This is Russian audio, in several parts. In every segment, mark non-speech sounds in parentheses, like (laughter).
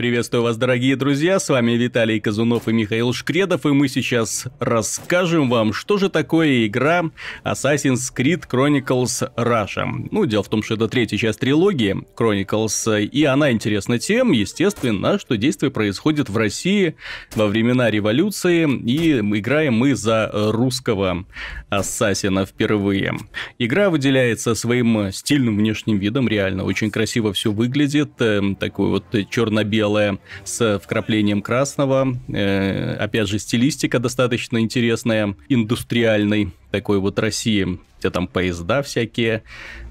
Приветствую вас, дорогие друзья, с вами Виталий Казунов и Михаил Шкредов, и мы сейчас расскажем вам, что же такое игра Assassin's Creed Chronicles Russia. Ну, дело в том, что это третья часть трилогии Chronicles, и она интересна тем, естественно, что действие происходит в России во времена революции, и играем мы за русского ассасина впервые. Игра выделяется своим стильным внешним видом, реально очень красиво все выглядит, эм, такой вот черно-белый белое с вкраплением красного. Э, опять же, стилистика достаточно интересная, индустриальной такой вот России. Где там поезда всякие,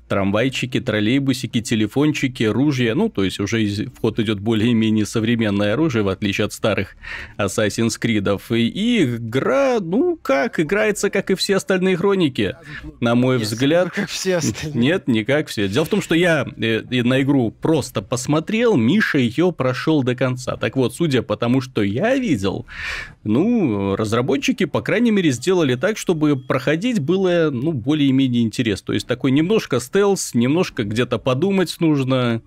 трамвайчики, троллейбусики, телефончики, ружья. Ну, то есть уже в ход идет более-менее современное оружие, в отличие от старых Assassin's Creed. И, и игра, ну, как, играется, как и все остальные хроники, на мой Нет, взгляд. Как все остальные. Нет, не как все. Дело в том, что я э, на игру просто посмотрел, Миша ее прошел до конца. Так вот, судя по тому, что я видел, ну, разработчики, по крайней мере, сделали так, чтобы проходить было, ну, более-менее интересно. То есть такой немножко стелс стелс, немножко где-то подумать нужно.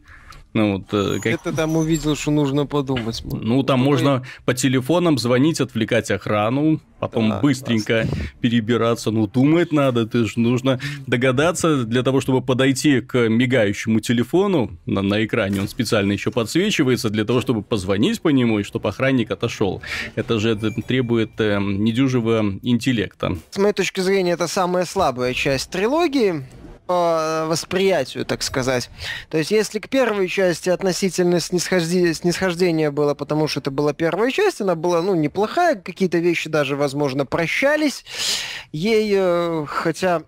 Ну, вот, э, как... Это там увидел, что нужно подумать. Ну, там ну, можно по телефонам звонить, отвлекать охрану, потом да, быстренько классно. перебираться. Ну, думать надо, ты же нужно догадаться для того, чтобы подойти к мигающему телефону на, на экране. Он специально еще подсвечивается для того, чтобы позвонить по нему и чтобы охранник отошел. Это же это требует э, недюжего интеллекта. С моей точки зрения, это самая слабая часть трилогии восприятию, так сказать. То есть, если к первой части относительно снисхождение, снисхождение было, потому что это была первая часть, она была, ну, неплохая, какие-то вещи даже, возможно, прощались ей, э, хотя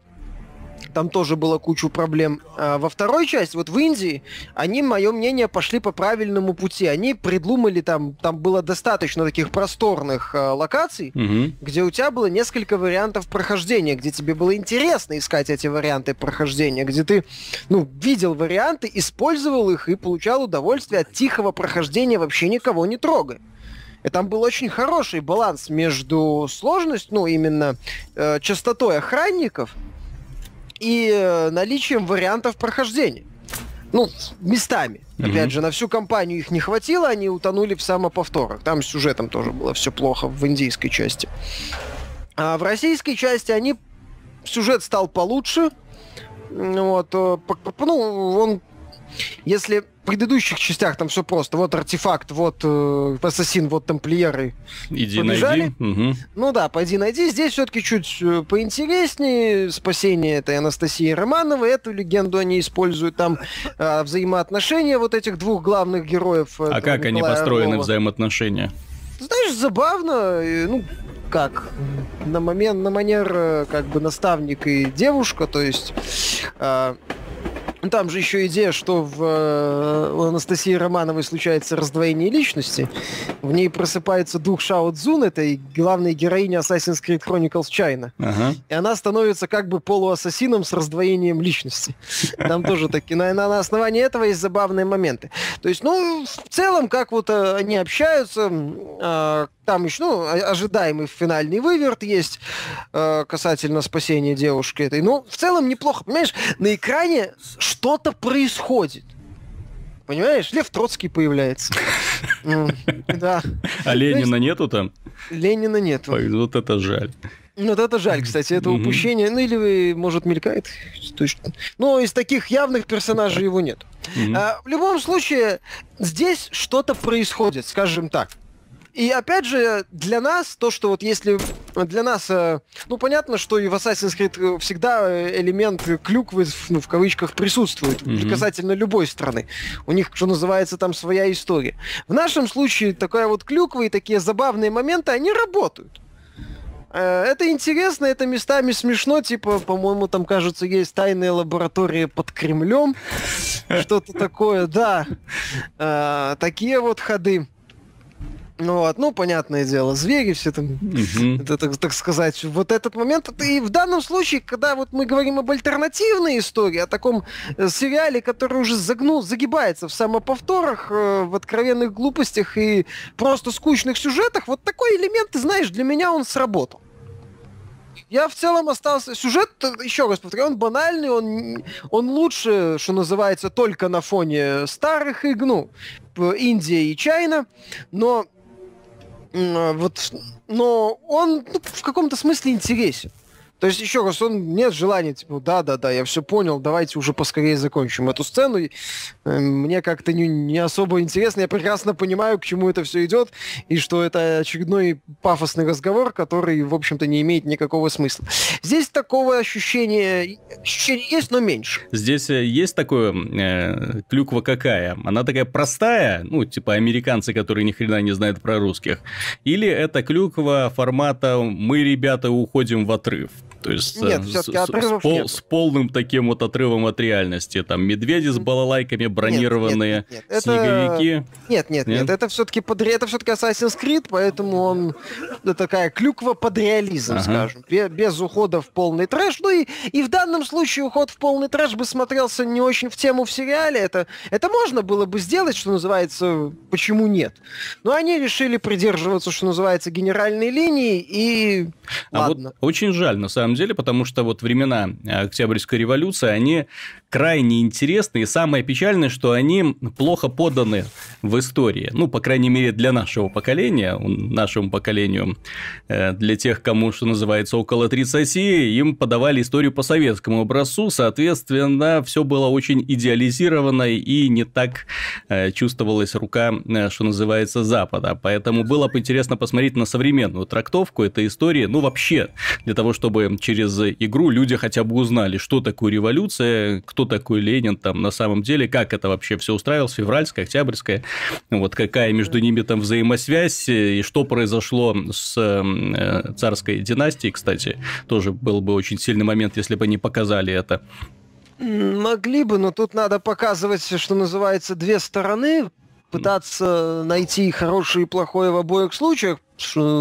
там тоже было кучу проблем. А во второй части, вот в Индии, они, мое мнение, пошли по правильному пути. Они придумали там, там было достаточно таких просторных э, локаций, угу. где у тебя было несколько вариантов прохождения, где тебе было интересно искать эти варианты прохождения, где ты, ну, видел варианты, использовал их и получал удовольствие от тихого прохождения, вообще никого не трогая. И там был очень хороший баланс между сложностью, ну, именно э, частотой охранников, и э, наличием вариантов прохождения. Ну, местами. Mm-hmm. Опять же, на всю компанию их не хватило, они утонули в самоповторах. Там с сюжетом тоже было все плохо в индийской части. А в российской части они сюжет стал получше. Вот, э, ну, он если предыдущих частях там все просто, вот артефакт, вот э, ассасин, вот тамплиеры Иди побежали. найди. Угу. Ну да, пойди найди. Здесь все-таки чуть э, поинтереснее. Спасение этой Анастасии Романовой. Эту легенду они используют там э, взаимоотношения вот этих двух главных героев. А как Николая они построены Орлова. взаимоотношения? Знаешь, забавно, ну, как, на момент, на манер, э, как бы, наставник и девушка, то есть... Э, там же еще идея, что в, э, у Анастасии Романовой случается раздвоение личности. В ней просыпается дух Шао Цзун, этой главной героини Assassin's Creed Chronicles China. Ага. И она становится как бы полуассасином с раздвоением личности. Там тоже такие, на, на основании этого есть забавные моменты. То есть, ну, в целом, как вот э, они общаются, а, там еще, ну, ожидаемый финальный выверт есть э, касательно спасения девушки этой. Ну, в целом неплохо. Понимаешь, на экране что-то происходит. Понимаешь, Лев Троцкий появляется. (laughs) Да. А Ленина нету там? Ленина нету. Вот это жаль. Ну, вот это жаль, кстати, это упущение. Ну, или, может, мелькает. Но из таких явных персонажей его нет. А, в любом случае, здесь что-то происходит, скажем так. И опять же, для нас, то, что вот если для нас, э, ну, понятно, что и в Assassin's Creed всегда элемент клюквы, ну, в кавычках, присутствует mm-hmm. касательно любой страны. У них, что называется, там своя история. В нашем случае такая вот клюква и такие забавные моменты, они работают. Э, это интересно, это местами смешно, типа, по-моему, там, кажется, есть тайная лаборатория под Кремлем, что-то такое, да. Э, такие вот ходы. Ну вот, ну, понятное дело, звери все там, угу. это, так, так сказать, вот этот момент, и в данном случае, когда вот мы говорим об альтернативной истории, о таком э, сериале, который уже загнул, загибается в самоповторах, э, в откровенных глупостях и просто скучных сюжетах, вот такой элемент, ты знаешь, для меня он сработал. я в целом остался... Сюжет, еще раз повторяю, он банальный, он, он лучше, что называется, только на фоне старых игр, ну, Индия и Чайна, но вот, но он ну, в каком-то смысле интересен. То есть, еще раз, он нет желания, типа, да-да-да, я все понял, давайте уже поскорее закончим эту сцену. И, э, мне как-то не, не особо интересно, я прекрасно понимаю, к чему это все идет, и что это очередной пафосный разговор, который, в общем-то, не имеет никакого смысла. Здесь такого ощущения, ощущения есть, но меньше. Здесь э, есть такое, э, клюква какая? Она такая простая, ну, типа американцы, которые ни хрена не знают про русских, или это клюква формата «мы, ребята, уходим в отрыв»? То есть нет, с, с, с, пол, с полным таким вот отрывом от реальности. Там медведи с балалайками, бронированные, нет, нет, нет, снеговики. Это... Нет, нет, нет, нет, это все-таки под... это все-таки Assassin's Creed, поэтому он такая клюква под реализм, ага. скажем, без ухода в полный трэш. Ну и, и в данном случае уход в полный трэш бы смотрелся не очень в тему в сериале. Это, это можно было бы сделать, что называется, почему нет. Но они решили придерживаться, что называется, генеральной линии и... А Ладно. вот очень жаль, на самом деле, потому что вот времена Октябрьской революции, они крайне интересны, и самое печальное, что они плохо поданы в истории. Ну, по крайней мере, для нашего поколения, нашему поколению, э, для тех, кому, что называется, около 30, им подавали историю по советскому образцу, соответственно, все было очень идеализировано и не так э, чувствовалась рука, э, что называется, Запада. Поэтому было бы интересно посмотреть на современную трактовку этой истории, ну, вообще, для того, чтобы через игру люди хотя бы узнали, что такое революция, кто такой Ленин там на самом деле, как это вообще все устраивалось, февральская, октябрьская, вот какая между ними там взаимосвязь, и что произошло с э, царской династией, кстати, тоже был бы очень сильный момент, если бы они показали это. Могли бы, но тут надо показывать, что называется, две стороны, пытаться найти хорошее и плохое в обоих случаях,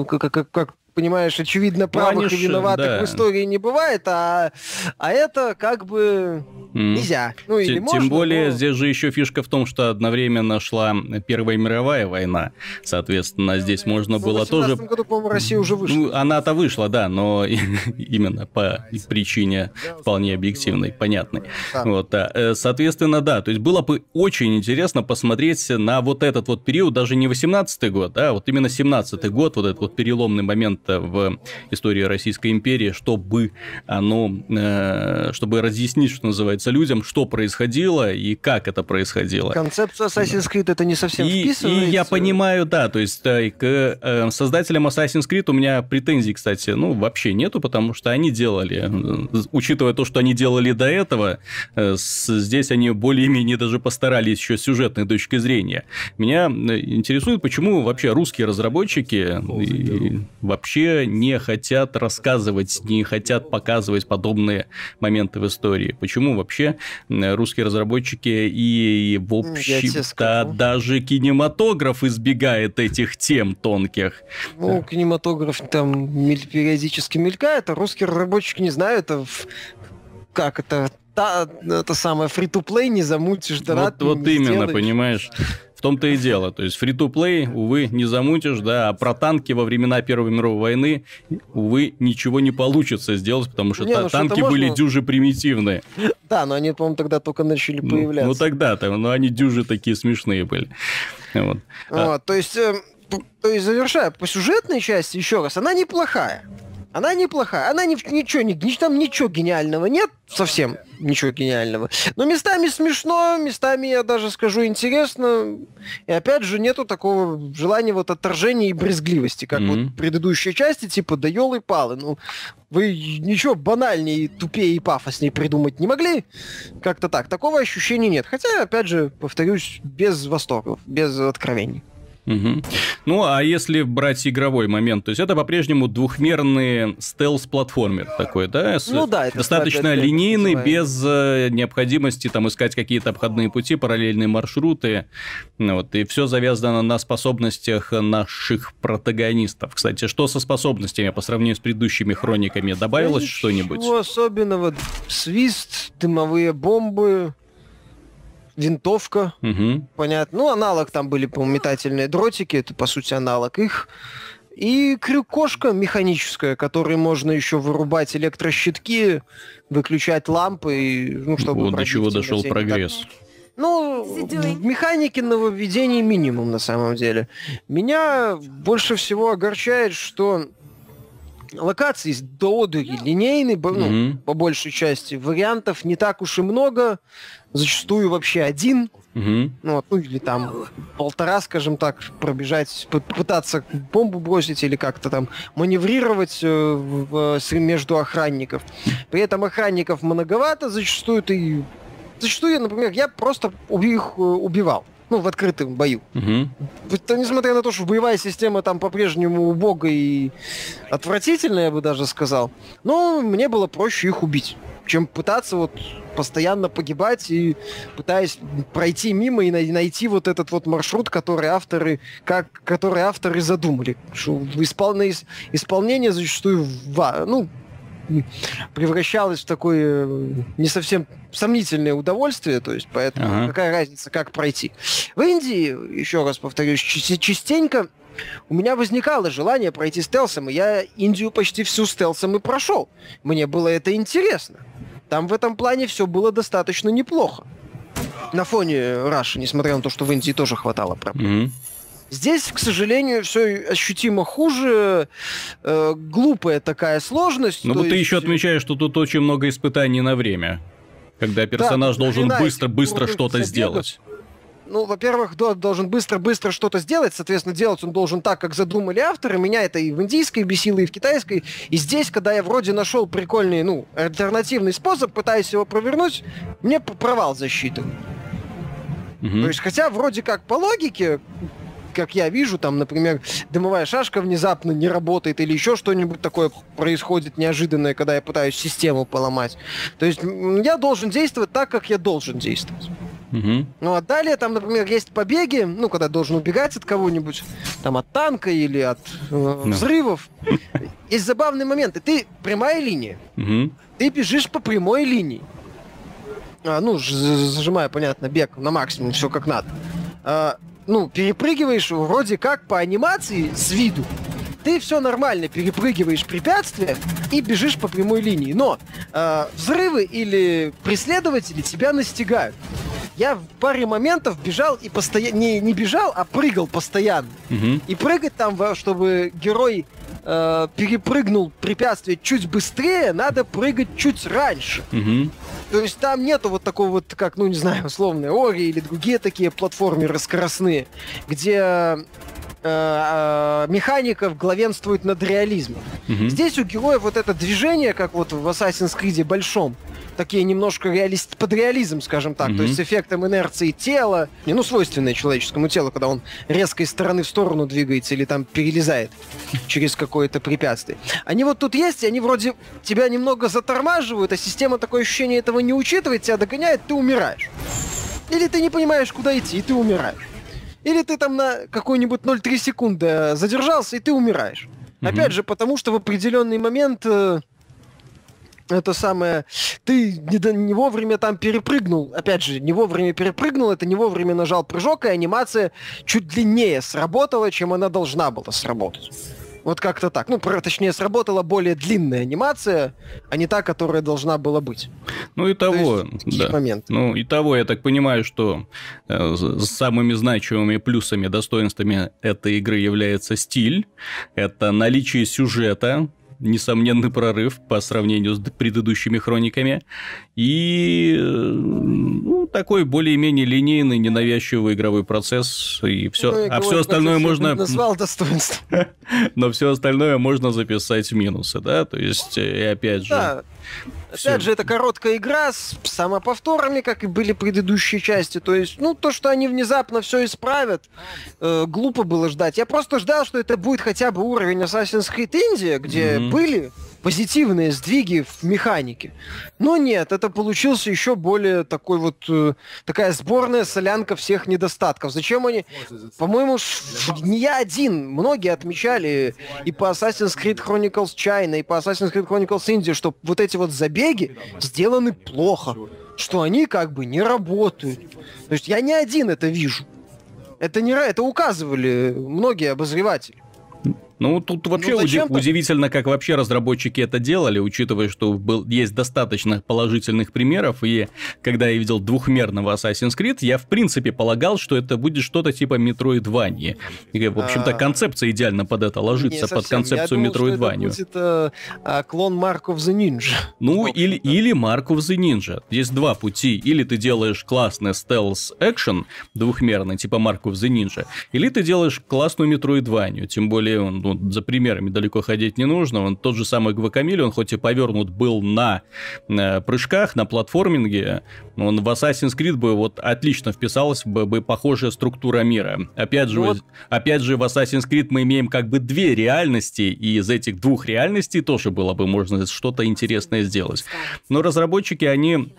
как, как, как понимаешь, очевидно, правых и виноватых да. в истории не бывает, а, а это как бы mm. нельзя. Ну, или тем, можно, тем более, но... здесь же еще фишка в том, что одновременно шла Первая мировая война. Соответственно, здесь можно ну, было тоже... В году, по-моему, Россия уже вышла. Ну, она-то вышла, да, но (laughs) именно по причине вполне объективной, понятной. Да. Вот, да. Э, соответственно, да, то есть было бы очень интересно посмотреть на вот этот вот период, даже не 18-й год, а вот именно 17-й год, вот этот вот переломный момент в истории Российской империи, чтобы оно, э, чтобы разъяснить, что называется, людям, что происходило и как это происходило. Концепция Assassin's Creed это не совсем и, вписывается. И я понимаю, да, то есть э, к э, создателям Assassin's Creed у меня претензий, кстати, ну, вообще нету, потому что они делали, учитывая то, что они делали до этого, здесь они более-менее даже постарались еще с сюжетной точки зрения. Меня интересует, почему вообще русские разработчики вообще вообще не хотят рассказывать, не хотят показывать подобные моменты в истории? Почему вообще русские разработчики и, в общем-то, даже кинематограф избегает этих тем тонких? Ну, кинематограф там периодически мелькает, а русские разработчики не знаю, это как это та, это самое фри-то-плей не замутишь, да? Вот, вот именно, сделаешь. понимаешь том-то и дело. То есть фри-то-плей, увы, не замутишь, да, а про танки во времена Первой мировой войны, увы, ничего не получится сделать, потому что не, ну, танки что были можно... дюжи примитивные. Да, но они, по-моему, тогда только начали ну, появляться. Ну, тогда-то, но они дюжи такие смешные были. Вот. Вот, а... То есть, э, то есть, завершая, по сюжетной части, еще раз, она неплохая. Она неплохая. Она ни, ничего, ни, там ничего гениального нет, совсем ничего гениального. Но местами смешно, местами, я даже скажу, интересно. И опять же, нету такого желания вот отторжения и брезгливости, как mm-hmm. вот в предыдущей части, типа, да елы-палы. Ну, вы ничего банальнее, тупее и пафоснее придумать не могли? Как-то так. Такого ощущения нет. Хотя, опять же, повторюсь, без восторгов, без откровений. Угу. Ну, а если брать игровой момент, то есть это по-прежнему двухмерный стелс-платформер такой, да? Ну да, это достаточно линейный, без э, необходимости там искать какие-то обходные пути, параллельные маршруты. Ну вот, и все завязано на способностях наших протагонистов. Кстати, что со способностями по сравнению с предыдущими хрониками? Добавилось да что-нибудь? Ничего особенного. Свист, дымовые бомбы, винтовка, угу. понятно. Ну, аналог там были, по метательные дротики, это, по сути, аналог их. И крюк-кошка механическая, которой можно еще вырубать электрощитки, выключать лампы, и, ну, чтобы... Вот до чего дошел прогресс. Так. Ну, в механике нововведений минимум на самом деле. Меня больше всего огорчает, что локаций до одури линейный, ну, mm-hmm. по большей части. Вариантов не так уж и много. Зачастую вообще один. Mm-hmm. Ну, вот, ну, или там полтора, скажем так, пробежать, пытаться бомбу бросить или как-то там маневрировать э, в, в, между охранников. При этом охранников многовато, зачастую ты зачастую, например, я просто их э, убивал. Ну, в открытом бою. Угу. Это, несмотря на то, что боевая система там по-прежнему убога и отвратительная, я бы даже сказал. Но мне было проще их убить, чем пытаться вот постоянно погибать и пытаясь пройти мимо и найти вот этот вот маршрут, который авторы, как, который авторы задумали. Что исполнение, исполнение зачастую ну, превращалось в такое э, не совсем сомнительное удовольствие, то есть поэтому ага. какая разница, как пройти. В Индии, еще раз повторюсь, частенько у меня возникало желание пройти стелсом, и я Индию почти всю стелсом и прошел. Мне было это интересно. Там в этом плане все было достаточно неплохо. На фоне Раши, несмотря на то, что в Индии тоже хватало проблем. Mm-hmm. Здесь, к сожалению, все ощутимо хуже. Э, глупая такая сложность. Но ну, вот есть... ты еще отмечаешь, что тут очень много испытаний на время. Когда персонаж да, должен быстро-быстро что-то сделать. Ну, во-первых, да, должен быстро-быстро что-то сделать, соответственно, делать он должен так, как задумали авторы. Меня это и в индийской бесило, и в китайской. И здесь, когда я вроде нашел прикольный, ну, альтернативный способ, пытаюсь его провернуть, мне провал засчитан. Угу. То есть, хотя вроде как по логике, как я вижу, там, например, дымовая шашка внезапно не работает или еще что-нибудь такое происходит неожиданное, когда я пытаюсь систему поломать. То есть я должен действовать так, как я должен действовать. Угу. Ну а далее там, например, есть побеги, ну, когда должен убегать от кого-нибудь, там от танка или от э, взрывов. Есть забавные моменты. Ты прямая линия. Угу. Ты бежишь по прямой линии. А, ну, зажимая, понятно, бег на максимум, все как надо. А, ну, перепрыгиваешь вроде как по анимации с виду. Ты все нормально перепрыгиваешь препятствия и бежишь по прямой линии. Но э, взрывы или преследователи тебя настигают. Я в паре моментов бежал и постоянно... Не, не бежал, а прыгал постоянно. Угу. И прыгать там, чтобы герой э, перепрыгнул препятствие чуть быстрее, надо прыгать чуть раньше. Угу. То есть там нету вот такого вот, как, ну не знаю, условные Ори или другие такие платформеры скоростные, где э, э, механиков главенствует над реализмом. Угу. Здесь у героя вот это движение, как вот в Assassin's Creed большом, такие немножко реалист, под реализм, скажем так, mm-hmm. то есть с эффектом инерции тела, не, ну, свойственное человеческому телу, когда он резко из стороны в сторону двигается или там перелезает (laughs) через какое-то препятствие. Они вот тут есть, и они вроде тебя немного затормаживают, а система такое ощущение этого не учитывает, тебя догоняет, ты умираешь. Или ты не понимаешь, куда идти, и ты умираешь. Или ты там на какой-нибудь 0,3 секунды задержался, и ты умираешь. Mm-hmm. Опять же, потому что в определенный момент э, это самое, ты не, не вовремя там перепрыгнул, опять же, не вовремя перепрыгнул, это не вовремя нажал прыжок, и анимация чуть длиннее сработала, чем она должна была сработать. Вот как-то так. Ну, точнее, сработала более длинная анимация, а не та, которая должна была быть. Ну и того, да. Момент. Ну и того, я так понимаю, что э, самыми значимыми плюсами, достоинствами этой игры является стиль, это наличие сюжета, несомненный прорыв по сравнению с предыдущими хрониками. И ну, такой более-менее линейный, ненавязчивый игровой процесс. И все. Ну, а все остальное можно... Назвал достоинство. (laughs) Но все остальное можно записать в минусы, да? То есть, и опять же... Да. Опять же, это короткая игра с самоповторами, как и были предыдущие части. То есть, ну, то, что они внезапно все исправят, э, глупо было ждать. Я просто ждал, что это будет хотя бы уровень Assassin's Creed India, где mm-hmm. были позитивные сдвиги в механике. Но нет, это получился еще более такой вот э, такая сборная солянка всех недостатков. Зачем они? По-моему, не я один. Многие отмечали и по Assassin's Creed Chronicles China, и по Assassin's Creed Chronicles India, что вот эти вот забеги сделаны плохо, что они как бы не работают. То есть я не один это вижу. Это не это указывали многие обозреватели. Ну, тут вообще ну, уди- удивительно, как вообще разработчики это делали, учитывая, что был, есть достаточно положительных примеров, и когда я видел двухмерного Assassin's Creed, я в принципе полагал, что это будет что-то типа Metroidvania. И, в общем-то, а. концепция идеально под это ложится, под концепцию я думал, Metroidvania. это будет а, а, клон Mark of the Ninja. Ну, или, или Mark of the Ninja. Есть два пути. Или ты делаешь классный стелс-экшен двухмерный, типа Mark of the Ninja, или ты делаешь классную Metroidvania, тем более он ну, за примерами далеко ходить не нужно. Он тот же самый Гвакамиль, он хоть и повернут был на э, прыжках, на платформинге, он в Assassin's Creed бы вот отлично вписалась бы, бы похожая структура мира. Опять же, вот. опять же, в Assassin's Creed мы имеем как бы две реальности, и из этих двух реальностей тоже было бы можно что-то интересное сделать. Но разработчики, они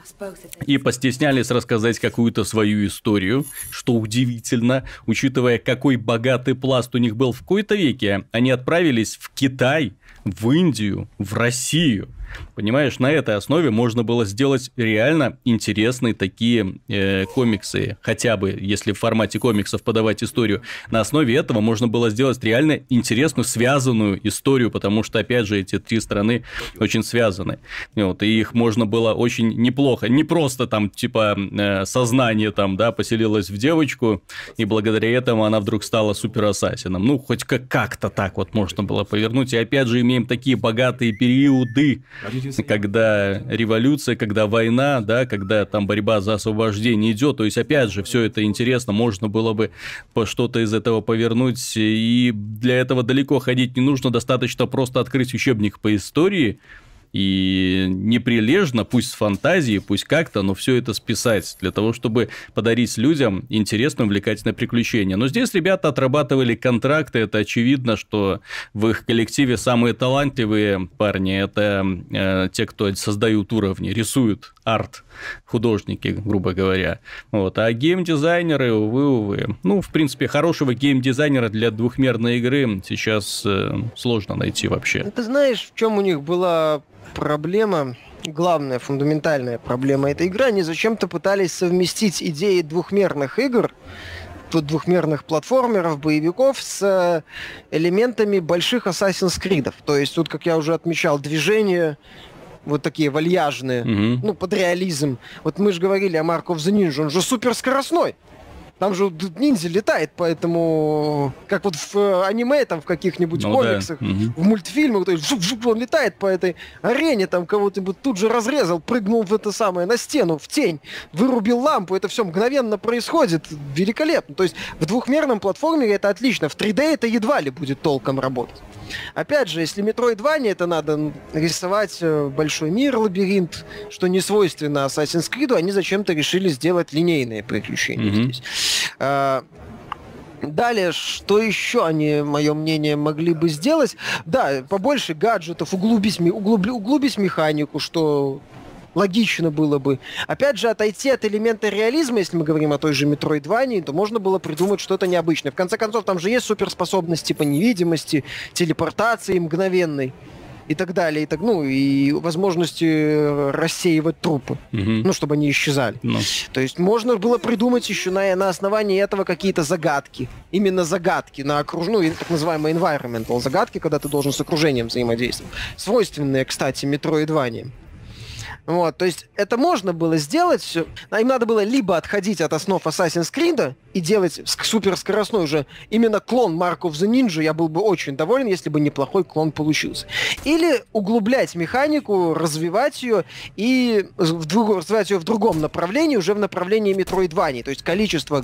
и постеснялись рассказать какую-то свою историю, что удивительно, учитывая, какой богатый пласт у них был в какой-то веке. Они отправились в Китай, в Индию, в Россию – Понимаешь, на этой основе можно было сделать реально интересные такие э, комиксы. Хотя бы, если в формате комиксов подавать историю. На основе этого можно было сделать реально интересную, связанную историю, потому что, опять же, эти три страны очень связаны. Вот, и их можно было очень неплохо. Не просто там, типа, э, сознание там, да, поселилось в девочку, и благодаря этому она вдруг стала супер-ассасином. Ну, хоть как-то так вот можно было повернуть. И опять же, имеем такие богатые периоды когда революция, когда война, да, когда там борьба за освобождение идет. То есть, опять же, все это интересно, можно было бы что-то из этого повернуть, и для этого далеко ходить не нужно, достаточно просто открыть учебник по истории, и неприлежно, пусть с фантазией, пусть как-то, но все это списать для того, чтобы подарить людям интересное, увлекательное приключение. Но здесь ребята отрабатывали контракты, это очевидно, что в их коллективе самые талантливые парни это э, те, кто создают уровни, рисуют арт художники, грубо говоря. Вот. А геймдизайнеры, увы, увы. Ну, в принципе, хорошего геймдизайнера для двухмерной игры сейчас э, сложно найти вообще. Ты знаешь, в чем у них была проблема, главная фундаментальная проблема этой игры, они зачем-то пытались совместить идеи двухмерных игр, двухмерных платформеров, боевиков с э, элементами больших Assassin's Creed. То есть тут, как я уже отмечал, движение вот такие вальяжные, угу. ну, под реализм. Вот мы же говорили о Mark of the Ninja, он же супер скоростной. Там же ниндзя летает, поэтому как вот в э, аниме, там в каких-нибудь ну, комиксах, да. угу. в мультфильмах, то есть жук, жук, он летает по этой арене, там кого-то тут же разрезал, прыгнул в это самое, на стену, в тень, вырубил лампу, это все мгновенно происходит, великолепно. То есть в двухмерном платформере это отлично, в 3D это едва ли будет толком работать. Опять же, если Metroidvania, это надо рисовать э, большой мир, лабиринт, что не свойственно Assassin's Creed, они зачем-то решили сделать линейные приключения mm-hmm. здесь. А, далее, что еще они, мое мнение, могли бы сделать? Да, побольше гаджетов, углубить, углуб, углубить механику, что логично было бы. Опять же, отойти от элемента реализма, если мы говорим о той же Метроидвании, то можно было придумать что-то необычное. В конце концов, там же есть суперспособность типа невидимости, телепортации мгновенной и так далее, и так, ну, и возможности рассеивать трупы, угу. ну, чтобы они исчезали. Ну. То есть можно было придумать еще на, на основании этого какие-то загадки. Именно загадки на окружную, ну, так называемые environmental загадки, когда ты должен с окружением взаимодействовать. Свойственные, кстати, метроидваниям. Вот, то есть это можно было сделать, а им надо было либо отходить от основ Assassin's Creed и делать суперскоростной уже именно клон Mark of the Ninja, я был бы очень доволен, если бы неплохой клон получился. Или углублять механику, развивать ее и в друг, развивать ее в другом направлении, уже в направлении Metroidvania, то есть количество,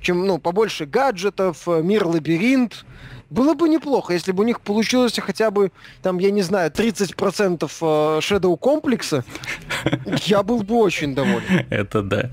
чем, ну, побольше гаджетов, мир-лабиринт, было бы неплохо, если бы у них получилось хотя бы, там, я не знаю, 30% э, Shadow комплекса, я был бы очень доволен. Это да.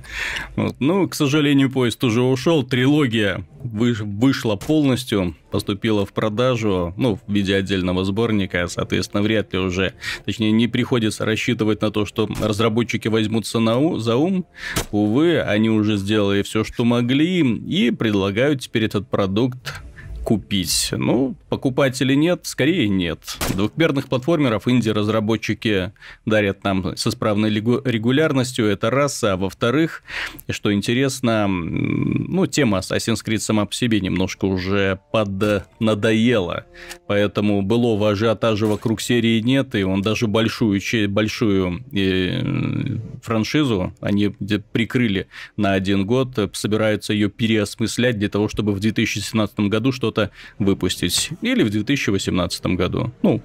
Вот. Ну, к сожалению, поезд уже ушел. Трилогия вышла полностью, поступила в продажу, ну, в виде отдельного сборника, соответственно, вряд ли уже, точнее, не приходится рассчитывать на то, что разработчики возьмутся на у, за ум. Увы, они уже сделали все, что могли, и предлагают теперь этот продукт купить. Ну, покупать или нет, скорее нет. Двухмерных платформеров инди-разработчики дарят нам с исправной регулярностью, это раз. А во-вторых, что интересно, ну, тема Assassin's Creed сама по себе немножко уже поднадоела. Поэтому былого ажиотажа вокруг серии нет, и он даже большую, большую э, франшизу они прикрыли на один год, собираются ее переосмыслять для того, чтобы в 2017 году что-то выпустить. Или в 2018 году. Ну,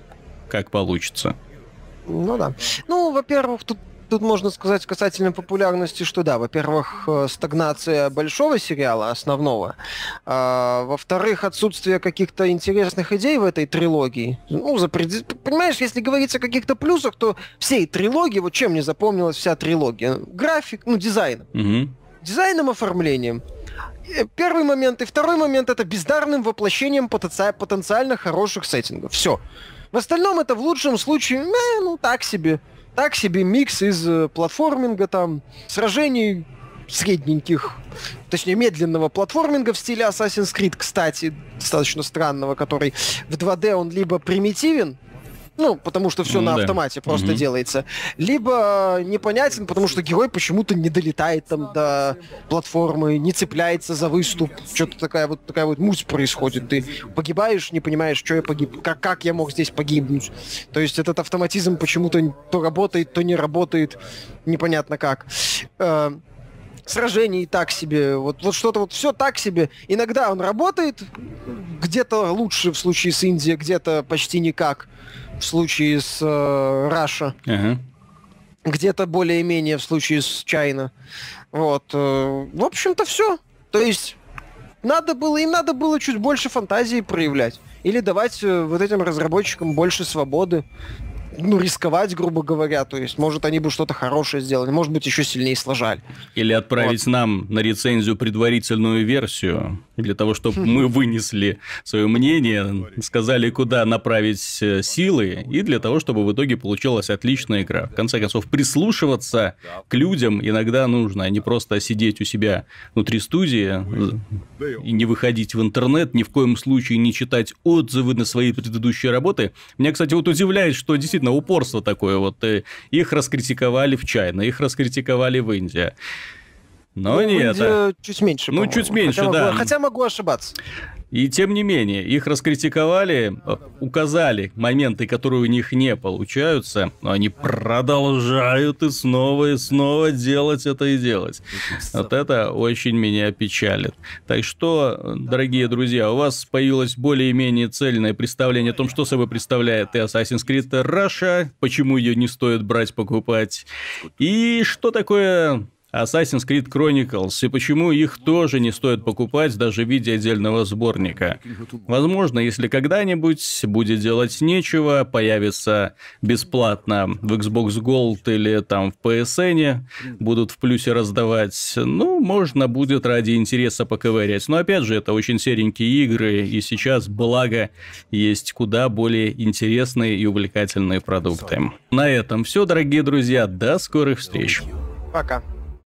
как получится. Ну да. Ну, во-первых, тут Тут можно сказать касательно популярности, что да, во-первых, э, стагнация большого сериала, основного. А, во-вторых, отсутствие каких-то интересных идей в этой трилогии. Ну, за пред... понимаешь, если говорить о каких-то плюсах, то всей трилогии, вот чем мне запомнилась вся трилогия? График, ну, дизайн. Угу. Дизайном, оформлением. Э, первый момент. И второй момент это бездарным воплощением потенци... потенциально хороших сеттингов. Все. В остальном это в лучшем случае, э, ну, так себе так себе микс из э, платформинга, там, сражений средненьких, точнее, медленного платформинга в стиле Assassin's Creed, кстати, достаточно странного, который в 2D он либо примитивен, ну, потому что все ну, на да. автомате просто угу. делается. Либо непонятен, потому что герой почему-то не долетает там до платформы, не цепляется за выступ. Что-то такая вот такая вот муть происходит. Ты погибаешь, не понимаешь, что я погиб, как, как я мог здесь погибнуть. То есть этот автоматизм почему-то то работает, то не работает. Непонятно как. Э, сражений так себе, вот, вот что-то вот все так себе. Иногда он работает, где-то лучше в случае с Индией, где-то почти никак в случае с э, Раша. Ага. Где-то более-менее в случае с Чайна. Вот. Э, в общем-то, все. То есть надо было, им надо было чуть больше фантазии проявлять. Или давать э, вот этим разработчикам больше свободы ну, рисковать, грубо говоря. То есть, может, они бы что-то хорошее сделали, может быть, еще сильнее сложали. Или отправить вот. нам на рецензию предварительную версию, для того, чтобы мы (laughs) вынесли свое мнение, сказали, куда направить э, силы, и для того, чтобы в итоге получилась отличная игра. В конце концов, прислушиваться к людям иногда нужно, а не просто сидеть у себя внутри студии и не выходить в интернет, ни в коем случае не читать отзывы на свои предыдущие работы. Меня, кстати, вот удивляет, что действительно действительно упорство такое. Вот э, их раскритиковали в Чайна, их раскритиковали в Индии. Но ну, нет. Индия чуть меньше. Ну, чуть меньше, хотя да. Могу, хотя могу ошибаться. И тем не менее, их раскритиковали, указали моменты, которые у них не получаются, но они продолжают и снова и снова делать это и делать. Вот это очень меня печалит. Так что, дорогие друзья, у вас появилось более-менее цельное представление о том, что собой представляет и Assassin's Creed Russia, почему ее не стоит брать, покупать, и что такое Assassin's Creed Chronicles и почему их тоже не стоит покупать даже в виде отдельного сборника. Возможно, если когда-нибудь будет делать нечего, появится бесплатно в Xbox Gold или там в PSN, будут в плюсе раздавать, ну, можно будет ради интереса поковырять. Но опять же, это очень серенькие игры, и сейчас, благо, есть куда более интересные и увлекательные продукты. На этом все, дорогие друзья, до скорых встреч. Пока.